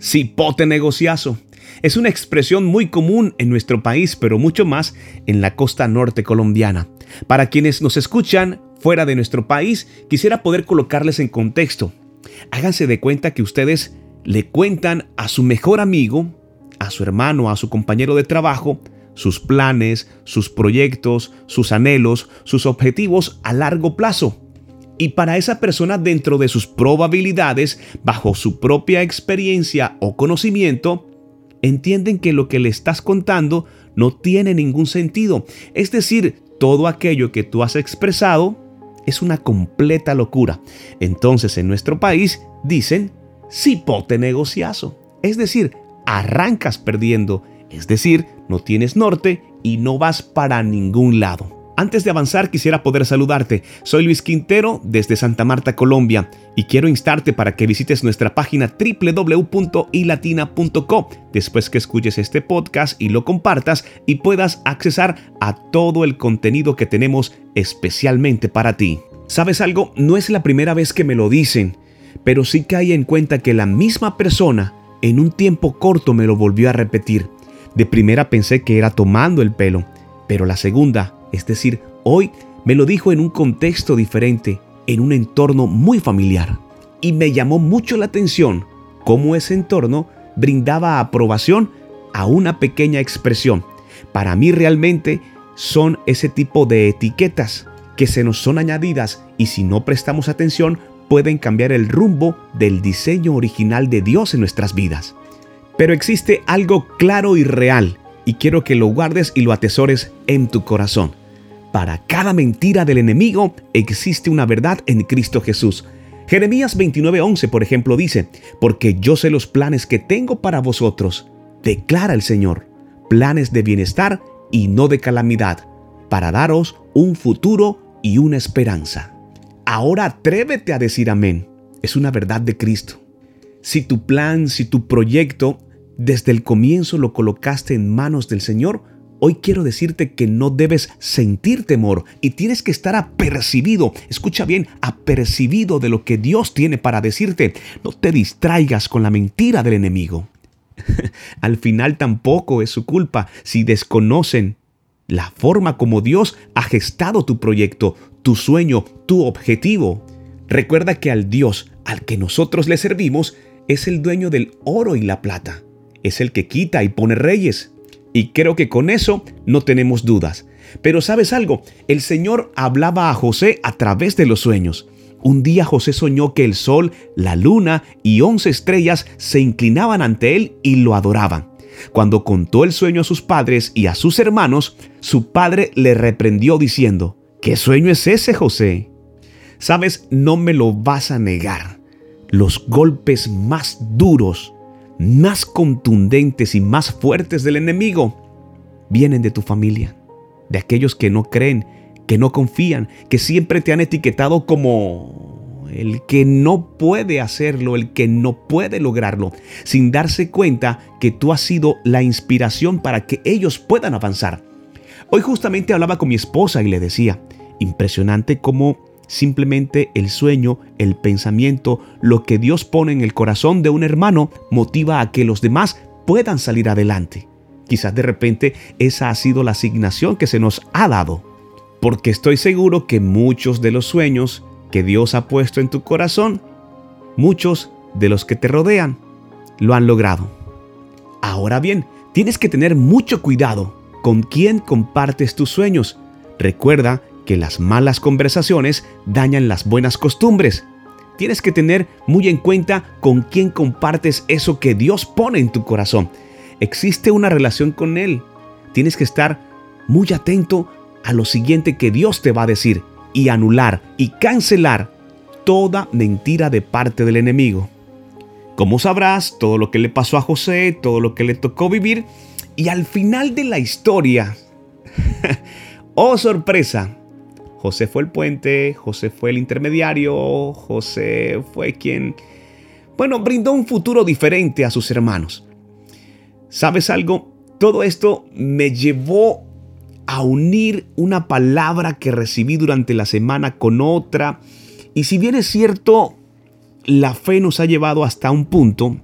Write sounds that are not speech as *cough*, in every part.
Cipote negociazo. Es una expresión muy común en nuestro país, pero mucho más en la costa norte colombiana. Para quienes nos escuchan fuera de nuestro país, quisiera poder colocarles en contexto. Háganse de cuenta que ustedes le cuentan a su mejor amigo, a su hermano, a su compañero de trabajo, sus planes, sus proyectos, sus anhelos, sus objetivos a largo plazo. Y para esa persona dentro de sus probabilidades, bajo su propia experiencia o conocimiento, entienden que lo que le estás contando no tiene ningún sentido. Es decir, todo aquello que tú has expresado es una completa locura. Entonces en nuestro país dicen cipote negociazo. Es decir, arrancas perdiendo. Es decir, no tienes norte y no vas para ningún lado. Antes de avanzar quisiera poder saludarte. Soy Luis Quintero desde Santa Marta, Colombia, y quiero instarte para que visites nuestra página www.ilatina.co después que escuches este podcast y lo compartas y puedas accesar a todo el contenido que tenemos especialmente para ti. ¿Sabes algo? No es la primera vez que me lo dicen, pero sí cae en cuenta que la misma persona en un tiempo corto me lo volvió a repetir. De primera pensé que era tomando el pelo, pero la segunda, es decir, hoy me lo dijo en un contexto diferente, en un entorno muy familiar. Y me llamó mucho la atención cómo ese entorno brindaba aprobación a una pequeña expresión. Para mí realmente son ese tipo de etiquetas que se nos son añadidas y si no prestamos atención pueden cambiar el rumbo del diseño original de Dios en nuestras vidas. Pero existe algo claro y real, y quiero que lo guardes y lo atesores en tu corazón. Para cada mentira del enemigo existe una verdad en Cristo Jesús. Jeremías 29:11, por ejemplo, dice, porque yo sé los planes que tengo para vosotros, declara el Señor, planes de bienestar y no de calamidad, para daros un futuro y una esperanza. Ahora atrévete a decir amén. Es una verdad de Cristo. Si tu plan, si tu proyecto desde el comienzo lo colocaste en manos del Señor, hoy quiero decirte que no debes sentir temor y tienes que estar apercibido, escucha bien, apercibido de lo que Dios tiene para decirte. No te distraigas con la mentira del enemigo. *laughs* Al final tampoco es su culpa si desconocen la forma como Dios ha gestado tu proyecto, tu sueño, tu objetivo. Recuerda que al Dios al que nosotros le servimos es el dueño del oro y la plata. Es el que quita y pone reyes. Y creo que con eso no tenemos dudas. Pero sabes algo, el Señor hablaba a José a través de los sueños. Un día José soñó que el sol, la luna y once estrellas se inclinaban ante él y lo adoraban. Cuando contó el sueño a sus padres y a sus hermanos, su padre le reprendió diciendo, ¿Qué sueño es ese, José? Sabes, no me lo vas a negar. Los golpes más duros, más contundentes y más fuertes del enemigo vienen de tu familia, de aquellos que no creen, que no confían, que siempre te han etiquetado como el que no puede hacerlo, el que no puede lograrlo, sin darse cuenta que tú has sido la inspiración para que ellos puedan avanzar. Hoy justamente hablaba con mi esposa y le decía, impresionante cómo simplemente el sueño, el pensamiento, lo que Dios pone en el corazón de un hermano motiva a que los demás puedan salir adelante. Quizás de repente esa ha sido la asignación que se nos ha dado. Porque estoy seguro que muchos de los sueños que Dios ha puesto en tu corazón, muchos de los que te rodean lo han logrado. Ahora bien, tienes que tener mucho cuidado con quién compartes tus sueños. Recuerda que las malas conversaciones dañan las buenas costumbres. Tienes que tener muy en cuenta con quién compartes eso que Dios pone en tu corazón. Existe una relación con Él. Tienes que estar muy atento a lo siguiente que Dios te va a decir y anular y cancelar toda mentira de parte del enemigo. Como sabrás, todo lo que le pasó a José, todo lo que le tocó vivir, y al final de la historia, *laughs* oh sorpresa, José fue el puente, José fue el intermediario, José fue quien, bueno, brindó un futuro diferente a sus hermanos. ¿Sabes algo? Todo esto me llevó a unir una palabra que recibí durante la semana con otra. Y si bien es cierto, la fe nos ha llevado hasta un punto,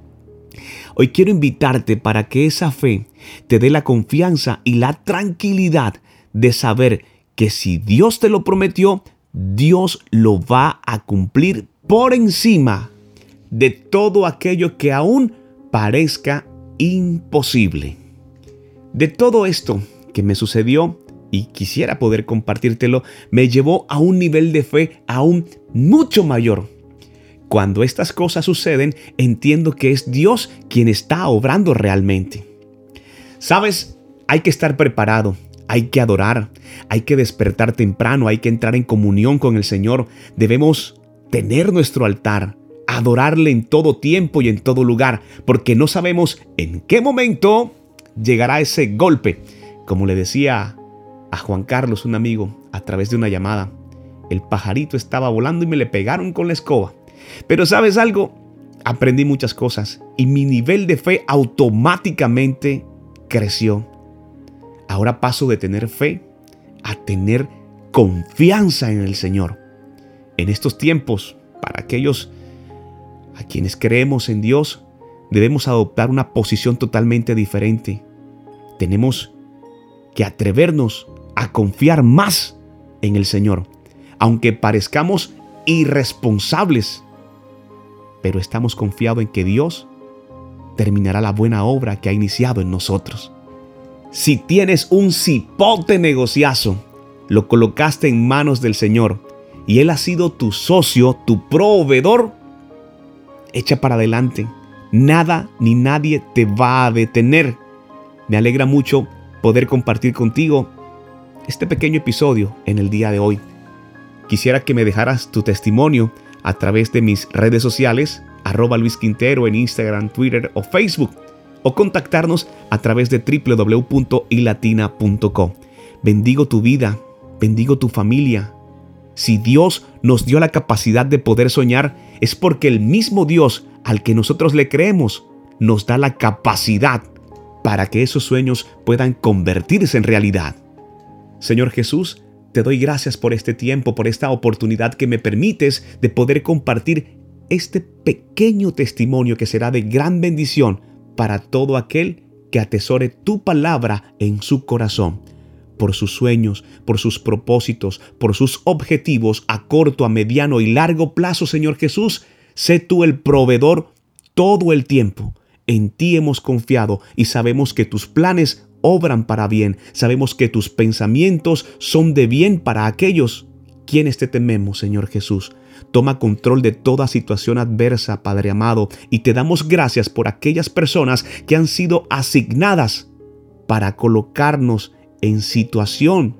Hoy quiero invitarte para que esa fe te dé la confianza y la tranquilidad de saber que si Dios te lo prometió, Dios lo va a cumplir por encima de todo aquello que aún parezca imposible. De todo esto que me sucedió y quisiera poder compartírtelo, me llevó a un nivel de fe aún mucho mayor. Cuando estas cosas suceden, entiendo que es Dios quien está obrando realmente. Sabes, hay que estar preparado, hay que adorar, hay que despertar temprano, hay que entrar en comunión con el Señor. Debemos tener nuestro altar, adorarle en todo tiempo y en todo lugar, porque no sabemos en qué momento llegará ese golpe. Como le decía a Juan Carlos, un amigo, a través de una llamada, el pajarito estaba volando y me le pegaron con la escoba. Pero sabes algo, aprendí muchas cosas y mi nivel de fe automáticamente creció. Ahora paso de tener fe a tener confianza en el Señor. En estos tiempos, para aquellos a quienes creemos en Dios, debemos adoptar una posición totalmente diferente. Tenemos que atrevernos a confiar más en el Señor, aunque parezcamos irresponsables, pero estamos confiados en que Dios terminará la buena obra que ha iniciado en nosotros. Si tienes un cipote negociazo, lo colocaste en manos del Señor y Él ha sido tu socio, tu proveedor, echa para adelante. Nada ni nadie te va a detener. Me alegra mucho poder compartir contigo este pequeño episodio en el día de hoy. Quisiera que me dejaras tu testimonio a través de mis redes sociales, arroba Luis Quintero en Instagram, Twitter o Facebook, o contactarnos a través de www.ilatina.com. Bendigo tu vida, bendigo tu familia, si Dios nos dio la capacidad de poder soñar, es porque el mismo Dios al que nosotros le creemos nos da la capacidad para que esos sueños puedan convertirse en realidad. Señor Jesús, te doy gracias por este tiempo, por esta oportunidad que me permites de poder compartir este pequeño testimonio que será de gran bendición para todo aquel que atesore tu palabra en su corazón por sus sueños, por sus propósitos, por sus objetivos a corto, a mediano y largo plazo, Señor Jesús. Sé tú el proveedor todo el tiempo. En ti hemos confiado y sabemos que tus planes obran para bien. Sabemos que tus pensamientos son de bien para aquellos quienes te tememos, Señor Jesús. Toma control de toda situación adversa, Padre amado, y te damos gracias por aquellas personas que han sido asignadas para colocarnos en situación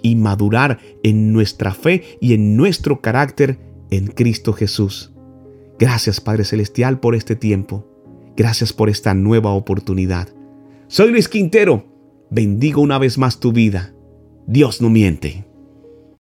y madurar en nuestra fe y en nuestro carácter en Cristo Jesús. Gracias Padre Celestial por este tiempo. Gracias por esta nueva oportunidad. Soy Luis Quintero. Bendigo una vez más tu vida. Dios no miente.